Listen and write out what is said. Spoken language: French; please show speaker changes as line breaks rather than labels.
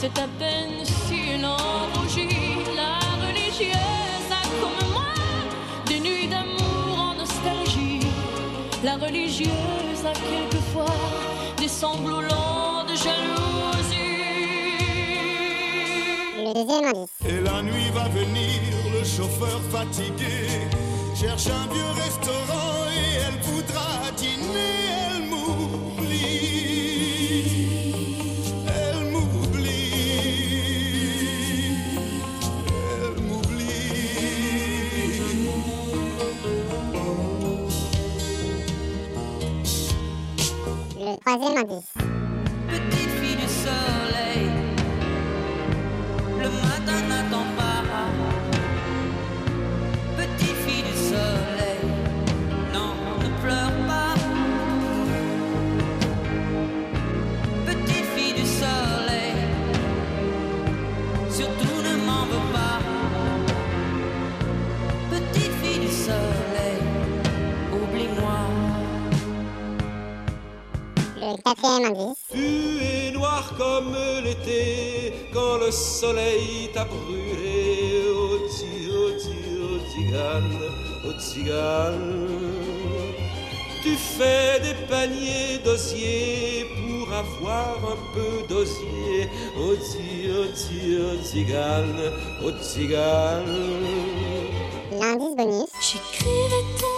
c'est à peine si elle en rougit. La religieuse a comme moi des nuits d'amour en nostalgie. La religieuse a quelquefois des sanglots lents de jalousie.
Le deuxième indice.
Et la nuit va venir, le chauffeur fatigué cherche un vieux restaurant
Petite fille du soleil, le matin n'attend pas. Petite fille du soleil, non, ne pleure pas. Petite fille du soleil, surtout
Le quatrième indice.
Tu es noir comme l'été quand le soleil t'a brûlé. Oh, ti, oh, ti, oh, tigane, oh, tigane. Tu fais des paniers d'osier pour avoir un peu d'osier. Oh, ti, oh, ti, oh, tigane, oh, tigane.
L'indice bonus.
J'écrivais ton